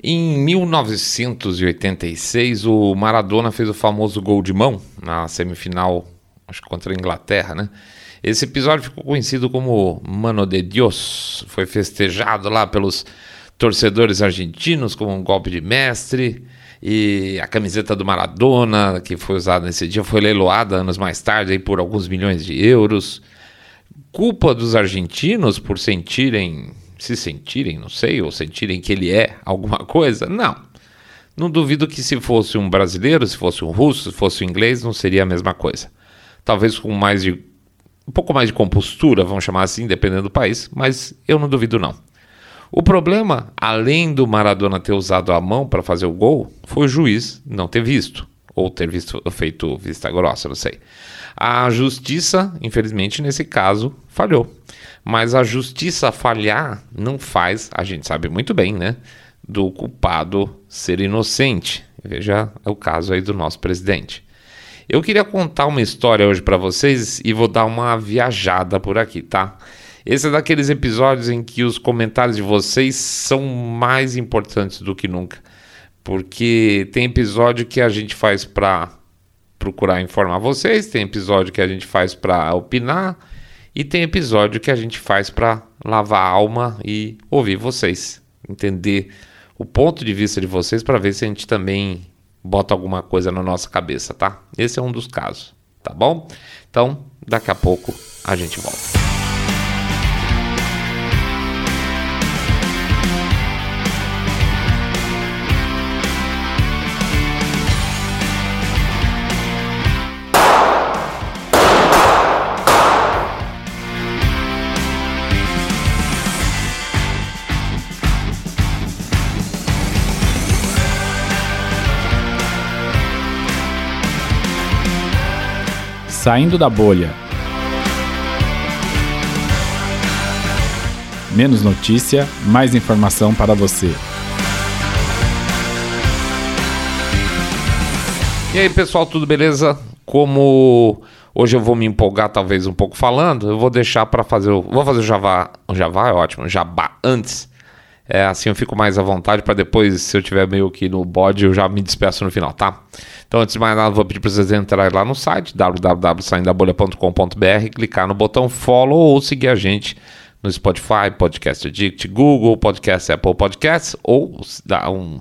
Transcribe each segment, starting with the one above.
Em 1986, o Maradona fez o famoso gol de mão na semifinal, acho que contra a Inglaterra, né? Esse episódio ficou conhecido como Mano de Dios. Foi festejado lá pelos torcedores argentinos como um golpe de mestre. E a camiseta do Maradona, que foi usada nesse dia, foi leiloada anos mais tarde aí, por alguns milhões de euros. Culpa dos argentinos por sentirem se sentirem, não sei, ou sentirem que ele é alguma coisa? Não. Não duvido que se fosse um brasileiro, se fosse um russo, se fosse um inglês, não seria a mesma coisa. Talvez com mais de um pouco mais de compostura, vamos chamar assim, dependendo do país, mas eu não duvido não. O problema, além do Maradona ter usado a mão para fazer o gol, foi o juiz não ter visto ou ter visto feito vista grossa, não sei. A justiça, infelizmente, nesse caso, falhou. Mas a justiça falhar não faz, a gente sabe muito bem, né? Do culpado ser inocente. Veja o caso aí do nosso presidente. Eu queria contar uma história hoje para vocês e vou dar uma viajada por aqui, tá? Esse é daqueles episódios em que os comentários de vocês são mais importantes do que nunca. Porque tem episódio que a gente faz para procurar informar vocês, tem episódio que a gente faz para opinar e tem episódio que a gente faz para lavar a alma e ouvir vocês, entender o ponto de vista de vocês para ver se a gente também bota alguma coisa na nossa cabeça, tá? Esse é um dos casos, tá bom? Então, daqui a pouco a gente volta. Saindo da bolha. Menos notícia, mais informação para você. E aí, pessoal, tudo beleza? Como hoje eu vou me empolgar talvez um pouco falando, eu vou deixar para fazer o vou fazer o Java, o Java é ótimo, Jabá antes. É, assim eu fico mais à vontade para depois, se eu tiver meio que no bode, eu já me despeço no final, tá? Então, antes de mais nada, vou pedir para vocês entrarem lá no site www.saindabolha.com.br, clicar no botão follow ou seguir a gente no Spotify, Podcast Addict, Google, Podcast Apple Podcasts ou dá um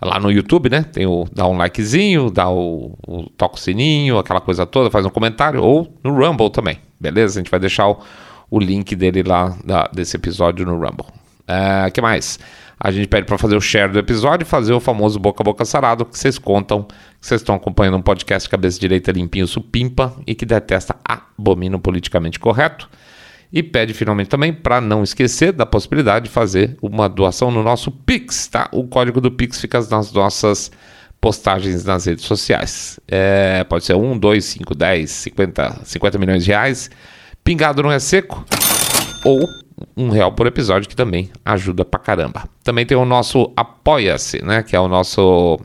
lá no YouTube, né? Tem o dá um likezinho, dá o, o toca o sininho, aquela coisa toda, faz um comentário ou no Rumble também, beleza? A gente vai deixar o, o link dele lá da, desse episódio no Rumble. O uh, é, que mais? A gente pede para fazer o share do episódio e fazer o famoso boca a boca sarado que vocês contam que vocês estão acompanhando um podcast cabeça direita limpinho supimpa e que detesta abomina politicamente correto. E pede finalmente também para não esquecer da possibilidade de fazer uma doação no nosso Pix, tá? O código do Pix fica nas nossas postagens nas redes sociais. É, pode ser 1, 2, 5, 10, 50, 50 milhões de reais. Pingado não é seco. Ou um real por episódio, que também ajuda pra caramba. Também tem o nosso Apoia-se, né? Que é o nosso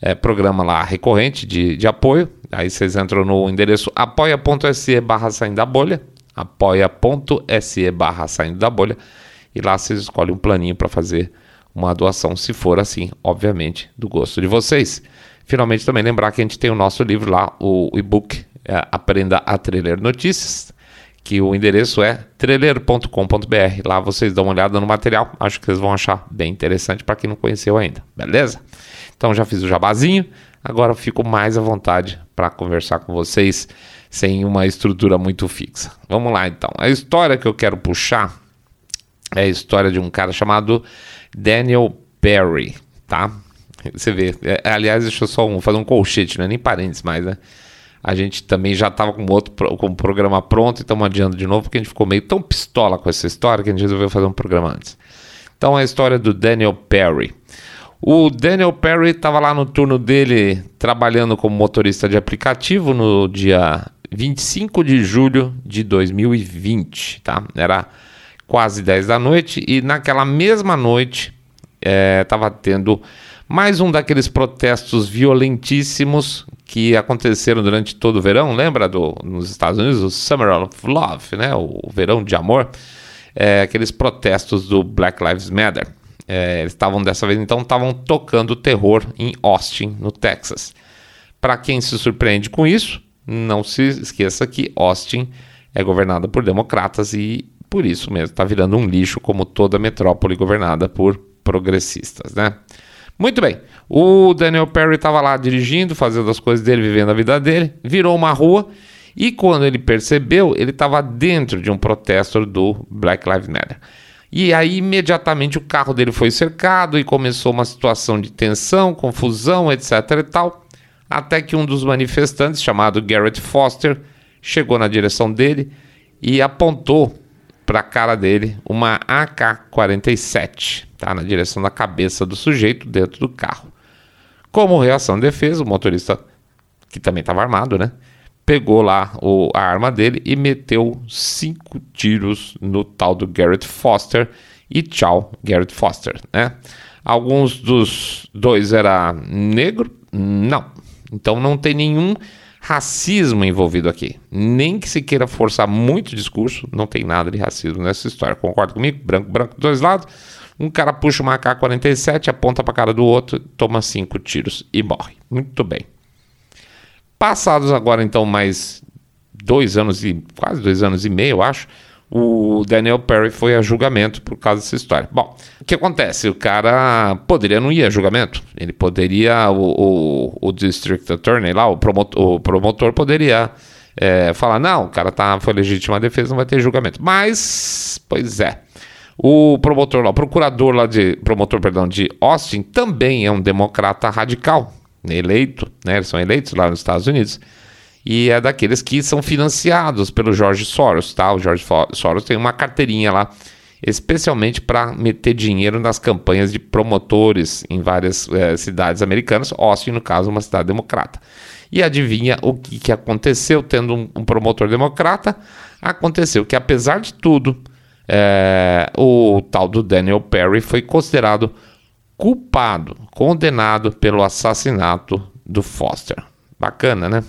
é, programa lá recorrente de, de apoio. Aí vocês entram no endereço apoia.se barra saindo da bolha. apoia.se barra saindo da bolha. E lá vocês escolhem um planinho para fazer uma doação, se for assim, obviamente, do gosto de vocês. Finalmente, também lembrar que a gente tem o nosso livro lá, o e-book é, Aprenda a Trailer Notícias que o endereço é trailer.com.br. Lá vocês dão uma olhada no material, acho que vocês vão achar bem interessante para quem não conheceu ainda, beleza? Então já fiz o jabazinho, agora fico mais à vontade para conversar com vocês sem uma estrutura muito fixa. Vamos lá então. A história que eu quero puxar é a história de um cara chamado Daniel Perry, tá? Você vê, é, aliás, deixa eu só um, fazer um colchete, não é nem parênteses mais, né? A gente também já estava com outro com o programa pronto e estamos adiando de novo, porque a gente ficou meio tão pistola com essa história que a gente resolveu fazer um programa antes. Então, a história do Daniel Perry. O Daniel Perry estava lá no turno dele trabalhando como motorista de aplicativo no dia 25 de julho de 2020, tá? Era quase 10 da noite e naquela mesma noite estava é, tendo mais um daqueles protestos violentíssimos que aconteceram durante todo o verão, lembra do, nos Estados Unidos, o Summer of Love, né? o verão de amor, é, aqueles protestos do Black Lives Matter. É, eles estavam dessa vez então estavam tocando terror em Austin, no Texas. Para quem se surpreende com isso, não se esqueça que Austin é governada por democratas e por isso mesmo está virando um lixo como toda metrópole governada por progressistas, né? Muito bem, o Daniel Perry estava lá dirigindo, fazendo as coisas dele, vivendo a vida dele, virou uma rua e quando ele percebeu, ele estava dentro de um protesto do Black Lives Matter. E aí, imediatamente, o carro dele foi cercado e começou uma situação de tensão, confusão, etc. e tal. Até que um dos manifestantes, chamado Garrett Foster, chegou na direção dele e apontou para a cara dele uma AK-47, tá? na direção da cabeça do sujeito dentro do carro. Como reação de defesa, o motorista, que também estava armado, né? pegou lá o, a arma dele e meteu cinco tiros no tal do Garrett Foster e tchau, Garrett Foster, né? Alguns dos dois era negro? Não. Então não tem nenhum racismo envolvido aqui. Nem que se queira forçar muito o discurso, não tem nada de racismo nessa história. Concorda comigo? Branco, branco, dois lados. Um cara puxa uma AK-47, aponta para a cara do outro, toma cinco tiros e morre. Muito bem. Passados agora, então, mais dois anos e quase dois anos e meio, eu acho, o Daniel Perry foi a julgamento por causa dessa história. Bom, o que acontece? O cara poderia não ir a julgamento. Ele poderia, o, o, o District Attorney lá, o promotor, o promotor poderia é, falar: não, o cara tá, foi legítima defesa, não vai ter julgamento. Mas, pois é. O promotor lá, o procurador lá de. Promotor, perdão, de Austin também é um democrata radical eleito, né? Eles são eleitos lá nos Estados Unidos. E é daqueles que são financiados pelo George Soros, tá? O George Soros tem uma carteirinha lá, especialmente para meter dinheiro nas campanhas de promotores em várias é, cidades americanas, Austin, no caso, uma cidade democrata. E adivinha o que, que aconteceu tendo um, um, promotor democrata? Aconteceu que, apesar de tudo, é, o tal do Daniel Perry foi considerado culpado, condenado pelo assassinato do Foster. Bacana, né?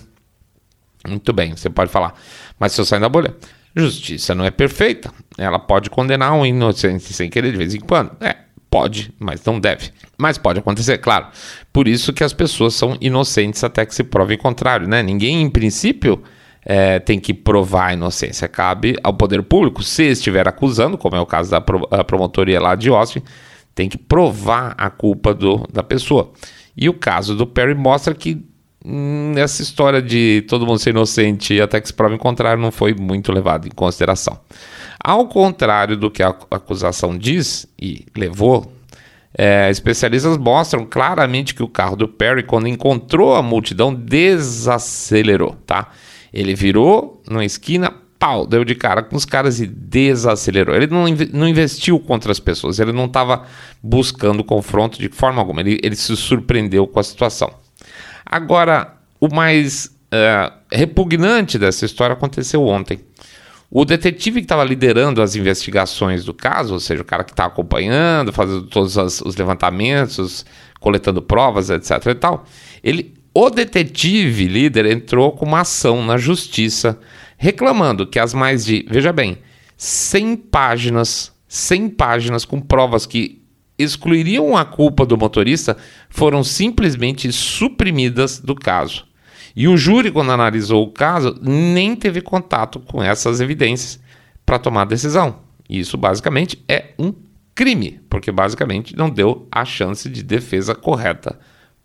Muito bem, você pode falar. Mas se eu sair da bolha, justiça não é perfeita. Ela pode condenar um inocente sem querer de vez em quando. É, pode, mas não deve. Mas pode acontecer, claro. Por isso que as pessoas são inocentes até que se prove o contrário, né? Ninguém, em princípio, é, tem que provar a inocência. Cabe ao poder público, se estiver acusando, como é o caso da promotoria lá de Austin, tem que provar a culpa do, da pessoa. E o caso do Perry mostra que hum, essa história de todo mundo ser inocente até que se prova em contrário não foi muito levado em consideração. Ao contrário do que a acusação diz e levou, é, especialistas mostram claramente que o carro do Perry, quando encontrou a multidão, desacelerou, tá? Ele virou numa esquina, pau, deu de cara com os caras e desacelerou. Ele não, não investiu contra as pessoas, ele não estava buscando confronto de forma alguma, ele, ele se surpreendeu com a situação. Agora, o mais uh, repugnante dessa história aconteceu ontem. O detetive que estava liderando as investigações do caso, ou seja, o cara que está acompanhando, fazendo todos os levantamentos, coletando provas, etc. e tal, ele, o detetive líder entrou com uma ação na justiça reclamando que as mais de, veja bem, 100 páginas, 100 páginas com provas que excluiriam a culpa do motorista foram simplesmente suprimidas do caso. E o júri, quando analisou o caso, nem teve contato com essas evidências para tomar decisão. E isso basicamente é um crime, porque basicamente não deu a chance de defesa correta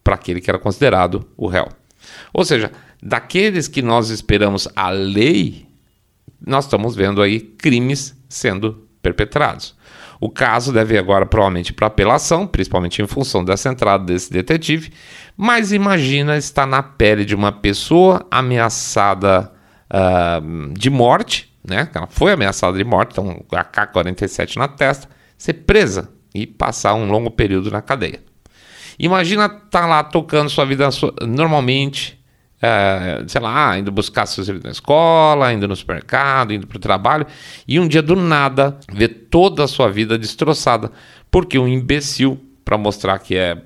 para aquele que era considerado o réu. Ou seja, daqueles que nós esperamos a lei, nós estamos vendo aí crimes sendo perpetrados. O caso deve agora provavelmente para apelação, principalmente em função dessa entrada desse detetive. Mas imagina estar na pele de uma pessoa ameaçada uh, de morte, né? Ela foi ameaçada de morte, então AK-47 na testa, ser presa e passar um longo período na cadeia. Imagina estar tá lá tocando sua vida normalmente, é, sei lá, indo buscar seus filhos na escola, indo no supermercado, indo para o trabalho, e um dia do nada ver toda a sua vida destroçada, porque um imbecil, para mostrar que é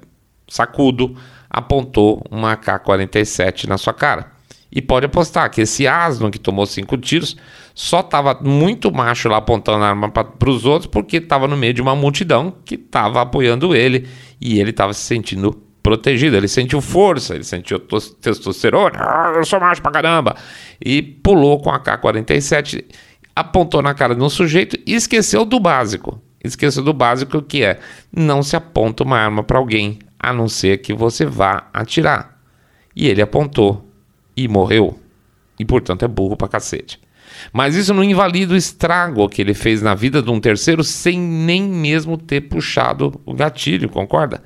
sacudo, apontou uma AK-47 na sua cara. E pode apostar que esse asno que tomou cinco tiros só estava muito macho lá apontando a arma para os outros porque estava no meio de uma multidão que estava apoiando ele e ele estava se sentindo protegido. Ele sentiu força, ele sentiu testosterona, ah, eu sou macho pra caramba. E pulou com a K-47, apontou na cara de um sujeito e esqueceu do básico. Esqueceu do básico que é não se aponta uma arma para alguém, a não ser que você vá atirar. E ele apontou e morreu. E portanto é burro pra cacete. Mas isso não invalida o estrago que ele fez na vida de um terceiro sem nem mesmo ter puxado o gatilho, concorda?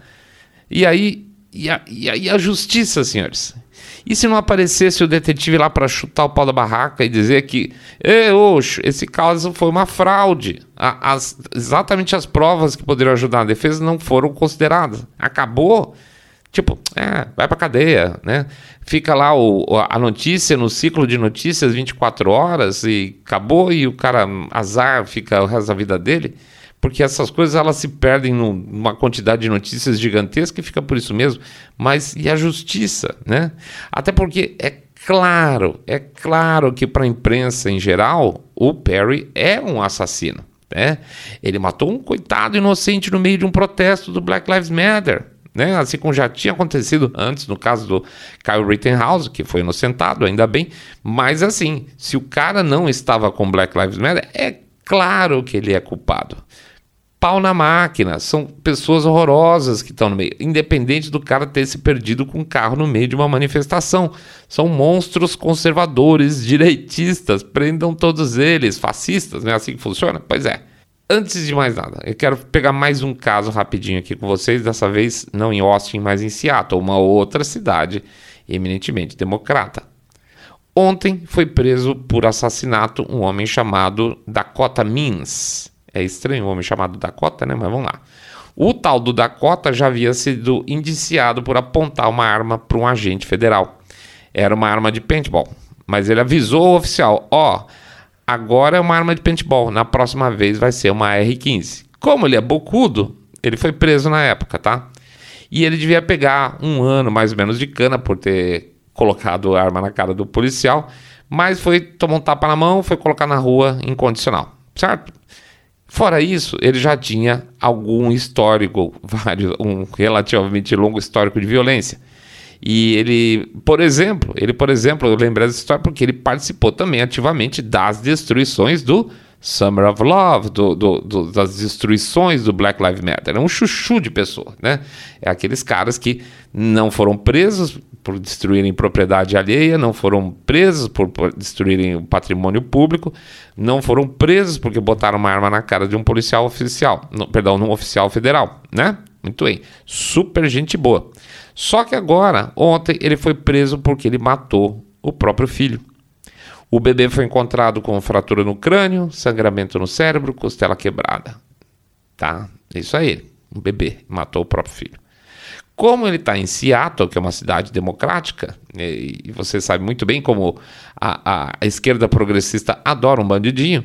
E aí, e a, e a, justiça, senhores? E se não aparecesse o detetive lá para chutar o pau da barraca e dizer que, oxo, esse caso foi uma fraude? As, exatamente as provas que poderiam ajudar a defesa não foram consideradas. Acabou. Tipo, é, vai pra cadeia, né? Fica lá o, a notícia no ciclo de notícias 24 horas e acabou e o cara, azar, fica o resto da vida dele porque essas coisas elas se perdem numa quantidade de notícias gigantesca e fica por isso mesmo. Mas e a justiça, né? Até porque é claro, é claro que para a imprensa em geral, o Perry é um assassino, né? Ele matou um coitado inocente no meio de um protesto do Black Lives Matter. Né? Assim como já tinha acontecido antes no caso do Kyle Rittenhouse, que foi inocentado, ainda bem. Mas assim, se o cara não estava com Black Lives Matter, é claro que ele é culpado pau na máquina. São pessoas horrorosas que estão no meio, independente do cara ter se perdido com um carro no meio de uma manifestação. São monstros conservadores, direitistas, prendam todos eles, fascistas, não é assim que funciona? Pois é. Antes de mais nada, eu quero pegar mais um caso rapidinho aqui com vocês, dessa vez não em Austin, mas em Seattle, uma outra cidade eminentemente democrata. Ontem foi preso por assassinato um homem chamado Dakota Means. É estranho o homem chamado Dakota, né? Mas vamos lá. O tal do Dakota já havia sido indiciado por apontar uma arma para um agente federal. Era uma arma de paintball. Mas ele avisou o oficial: ó, oh, agora é uma arma de paintball, na próxima vez vai ser uma R15. Como ele é bocudo, ele foi preso na época, tá? E ele devia pegar um ano mais ou menos de cana por ter colocado a arma na cara do policial, mas foi tomar um tapa na mão, foi colocar na rua incondicional, certo? Fora isso, ele já tinha algum histórico, vários, um relativamente longo histórico de violência. E ele, por exemplo, ele, por exemplo, eu lembrei dessa história porque ele participou também ativamente das destruições do Summer of Love, do, do, do, das destruições do Black Lives Matter. É um chuchu de pessoa, né? É aqueles caras que não foram presos, por destruírem propriedade alheia, não foram presos por, por destruírem o patrimônio público, não foram presos porque botaram uma arma na cara de um policial oficial, no, perdão, num oficial federal, né? Muito bem, super gente boa. Só que agora, ontem, ele foi preso porque ele matou o próprio filho. O bebê foi encontrado com fratura no crânio, sangramento no cérebro, costela quebrada. Tá? Isso aí, um bebê matou o próprio filho. Como ele está em Seattle, que é uma cidade democrática, e você sabe muito bem como a, a, a esquerda progressista adora um bandidinho,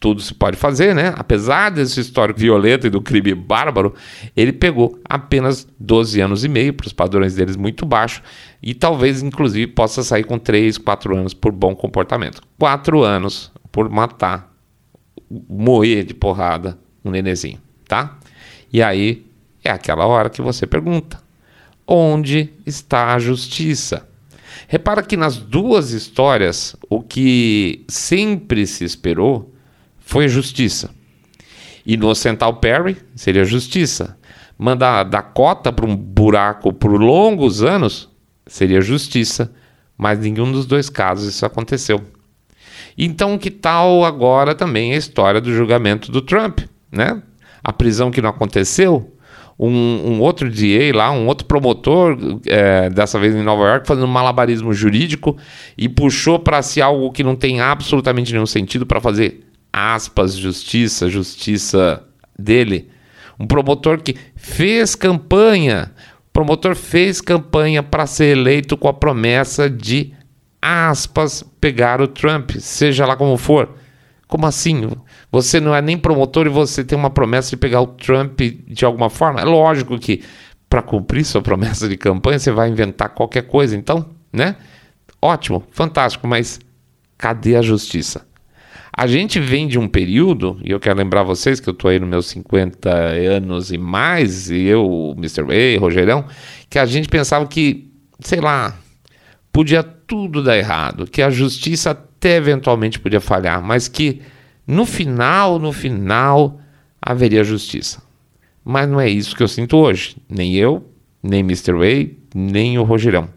tudo se pode fazer, né? Apesar desse histórico violento e do crime bárbaro, ele pegou apenas 12 anos e meio, para os padrões deles muito baixo, e talvez, inclusive, possa sair com 3, 4 anos por bom comportamento. 4 anos por matar, moer de porrada um nenezinho, tá? E aí é aquela hora que você pergunta: onde está a justiça? Repara que nas duas histórias, o que sempre se esperou foi justiça. Inocentar o Perry seria justiça. Mandar Dakota para um buraco por longos anos seria justiça. Mas nenhum dos dois casos isso aconteceu. Então, que tal agora também a história do julgamento do Trump, né? A prisão que não aconteceu, um, um outro DA lá, um outro promotor, é, dessa vez em Nova York, fazendo um malabarismo jurídico e puxou para si algo que não tem absolutamente nenhum sentido para fazer aspas, justiça, justiça dele. Um promotor que fez campanha, promotor fez campanha para ser eleito com a promessa de aspas pegar o Trump, seja lá como for. Como assim? Você não é nem promotor e você tem uma promessa de pegar o Trump de alguma forma? É lógico que para cumprir sua promessa de campanha você vai inventar qualquer coisa, então, né? Ótimo, fantástico, mas cadê a justiça? A gente vem de um período, e eu quero lembrar vocês que eu estou aí nos meus 50 anos e mais, e eu, Mr. Ray, Rogerão, que a gente pensava que, sei lá, podia tudo dar errado, que a justiça até eventualmente podia falhar, mas que no final, no final, haveria justiça. Mas não é isso que eu sinto hoje. Nem eu, nem Mr. Ray, nem o Rogerão.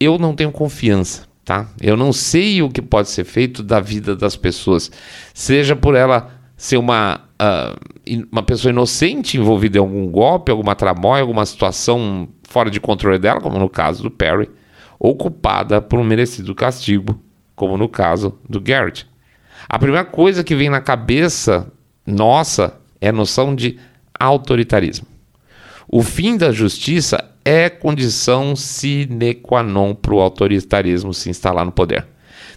Eu não tenho confiança tá? Eu não sei o que pode ser feito da vida das pessoas, seja por ela ser uma, uh, uma pessoa inocente envolvida em algum golpe, alguma tramóia, alguma situação fora de controle dela, como no caso do Perry, ou culpada por um merecido castigo, como no caso do Garrett. A primeira coisa que vem na cabeça nossa é a noção de autoritarismo. O fim da justiça é condição sine qua non para o autoritarismo se instalar no poder.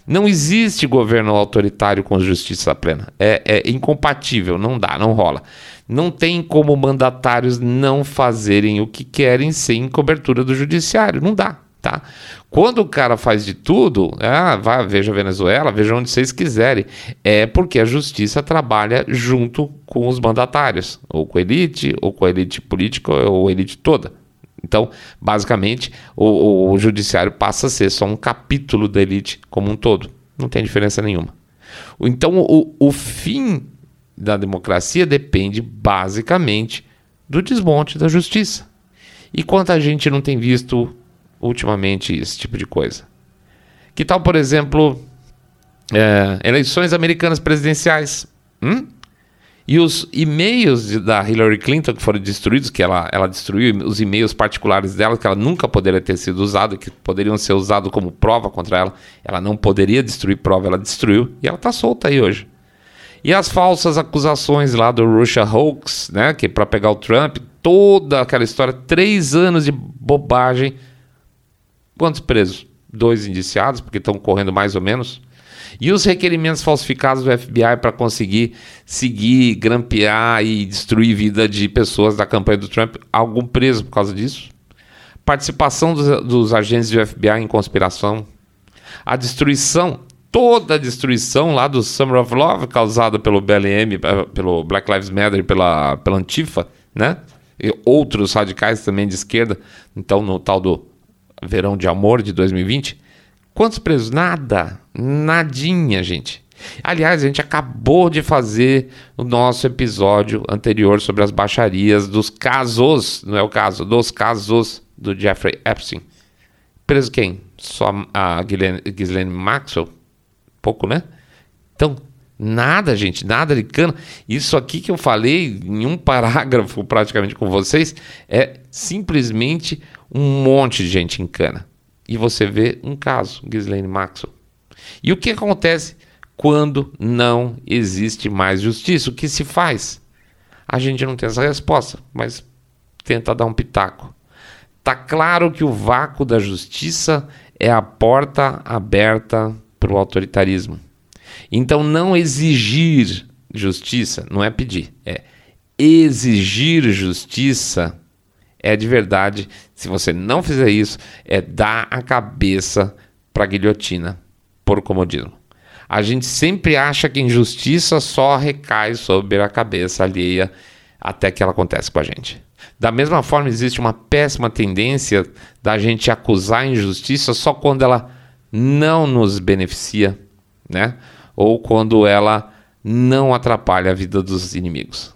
Não existe governo autoritário com justiça plena. É, é, incompatível, não dá, não rola. Não tem como mandatários não fazerem o que querem sem cobertura do judiciário. Não dá, tá? Quando o cara faz de tudo, ah, vá, veja Venezuela, veja onde vocês quiserem, é porque a justiça trabalha junto com os mandatários, ou com a elite, ou com a elite política, ou a elite toda. Então, basicamente, o, o, judiciário passa a ser só um capítulo da elite como um todo. Não tem diferença nenhuma. Então, o, o fim da democracia depende basicamente do desmonte da justiça. E quanta gente não tem visto ultimamente esse tipo de coisa? Que tal, por exemplo, é, eleições americanas presidenciais? Hum? E os e-mails da Hillary Clinton que foram destruídos, que ela, ela destruiu os e-mails particulares dela, que ela nunca poderia ter sido usado, que poderiam ser usados como prova contra ela. Ela não poderia destruir prova, ela destruiu e ela está solta aí hoje. E as falsas acusações lá do Russia Hoax, né, que é para pegar o Trump, toda aquela história, três anos de bobagem. Quantos presos? Dois indiciados, porque estão correndo mais ou menos. E os requerimentos falsificados do FBI para conseguir seguir, grampear e destruir vida de pessoas da campanha do Trump, algum preso por causa disso? Participação dos, dos agentes do FBI em conspiração? A destruição, toda a destruição lá do Summer of Love causada pelo BLM, pelo Black Lives Matter, pela, pela Antifa, né? E outros radicais também de esquerda, então no tal do Verão de Amor de 2020, Quantos presos? Nada. Nadinha, gente. Aliás, a gente acabou de fazer o nosso episódio anterior sobre as baixarias dos casos, não é o caso, dos casos do Jeffrey Epstein. Preso quem? Só a Ghislaine Maxwell? Pouco, né? Então, nada, gente, nada de cana. Isso aqui que eu falei em um parágrafo praticamente com vocês é simplesmente um monte de gente em cana e você vê um caso, Ghislaine Maxwell. E o que acontece quando não existe mais justiça? O que se faz? A gente não tem essa resposta, mas tenta dar um pitaco. Tá claro que o vácuo da justiça é a porta aberta para o autoritarismo. Então, não exigir justiça não é pedir, é exigir justiça é de verdade. Se você não fizer isso, é dar a cabeça para a guilhotina, por comodismo. A gente sempre acha que injustiça só recai sobre a cabeça alheia até que ela acontece com a gente. Da mesma forma, existe uma péssima tendência da gente acusar a injustiça só quando ela não nos beneficia, né? Ou quando ela não atrapalha a vida dos inimigos.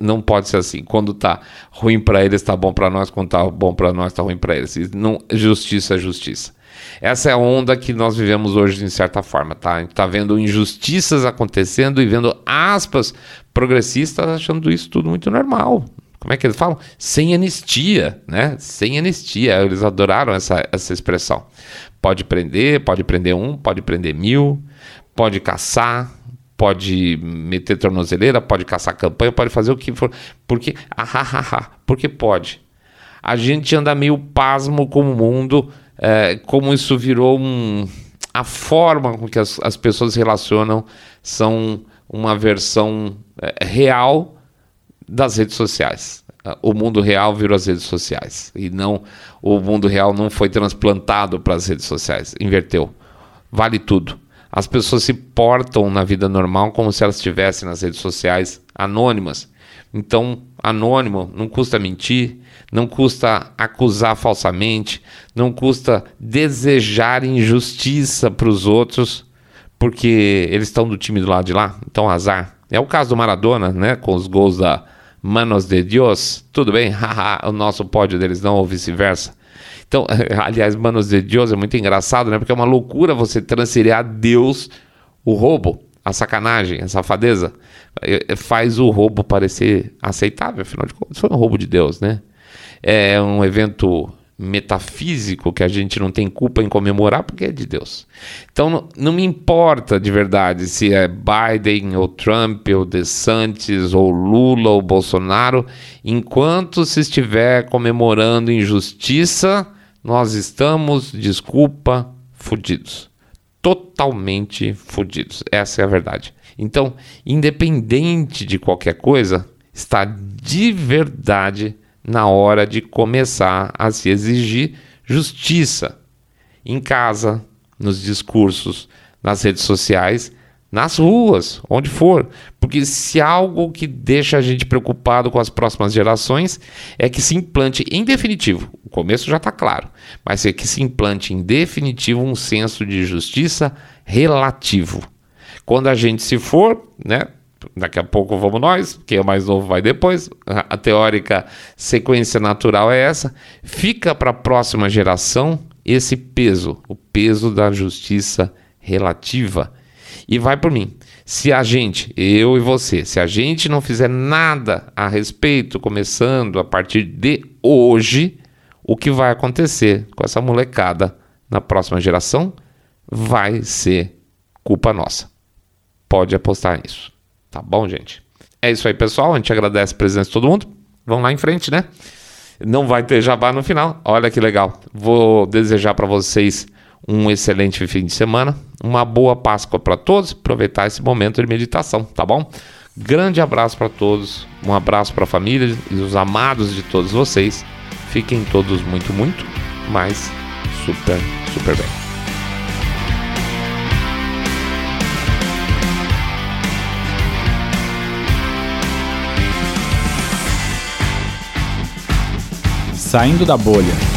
Não pode ser assim. Quando tá ruim para eles, tá bom para nós. Quando tá bom para nós, tá ruim para eles. Não, justiça é justiça. Essa é a onda que nós vivemos hoje, de certa forma, tá? A gente tá vendo injustiças acontecendo e vendo aspas progressistas achando isso tudo muito normal. Como é que eles falam? Sem anistia, né? Sem anistia. Eles adoraram essa, essa expressão. Pode prender, pode prender um, pode prender mil, pode caçar, pode meter tornozeleira, pode caçar campanha, pode fazer o que for. Porque, ah, porque pode. A gente anda meio pasmo com o mundo, é, como isso virou um. A forma com que as, as pessoas se relacionam são uma versão é, real das redes sociais. ah, o mundo real virou as redes sociais. E não o mundo real não foi transplantado para as redes sociais. Inverteu. Vale tudo. As pessoas se portam na vida normal como se elas estivessem nas redes sociais anônimas. Então, anônimo não custa mentir, não custa acusar falsamente, não custa desejar injustiça para os outros, porque eles estão do time do lado de lá, então azar. É o caso do Maradona, né, com os gols da Manos de Deus. Tudo bem, o nosso pódio deles não, ou vice-versa. Então, aliás, Manos de Deus é muito engraçado, né, porque é uma loucura você transferir a Deus o roubo a sacanagem, a safadeza, faz o roubo parecer aceitável. Afinal de contas, foi um roubo de Deus, né? É um evento metafísico que a gente não tem culpa em comemorar porque é de Deus. Então não, não, me importa de verdade se é Biden ou Trump ou DeSantis ou Lula ou Bolsonaro, enquanto se estiver comemorando injustiça, nós estamos, desculpa, fudidos totalmente fodidos. Essa é a verdade. Então, independente de qualquer coisa, está de verdade na hora de começar a se exigir justiça em casa, nos discursos, nas redes sociais nas ruas, onde for. Porque se algo que deixa a gente preocupado com as próximas gerações é que se implante em definitivo, o começo já está claro, mas é que se implante em definitivo um senso de justiça relativo. Quando a gente se for, né? Daqui a pouco vamos nós, quem é mais novo vai depois. A teórica sequência natural é essa. Fica para a próxima geração esse peso, o peso da justiça relativa e vai por mim. Se a gente, eu e você, se a gente não fizer nada a respeito, começando a partir de hoje, o que vai acontecer com essa molecada na próxima geração vai ser culpa nossa. Pode apostar nisso. Tá bom, gente? É isso aí, pessoal. A gente agradece a presença de todo mundo. Vamos lá em frente, né? Não vai ter jabá no final. Olha que legal. Vou desejar para vocês um excelente fim de semana, uma boa Páscoa para todos, aproveitar esse momento de meditação, tá bom? Grande abraço para todos, um abraço para a família e os amados de todos vocês. Fiquem todos muito, muito, mas super, super bem. Saindo da bolha.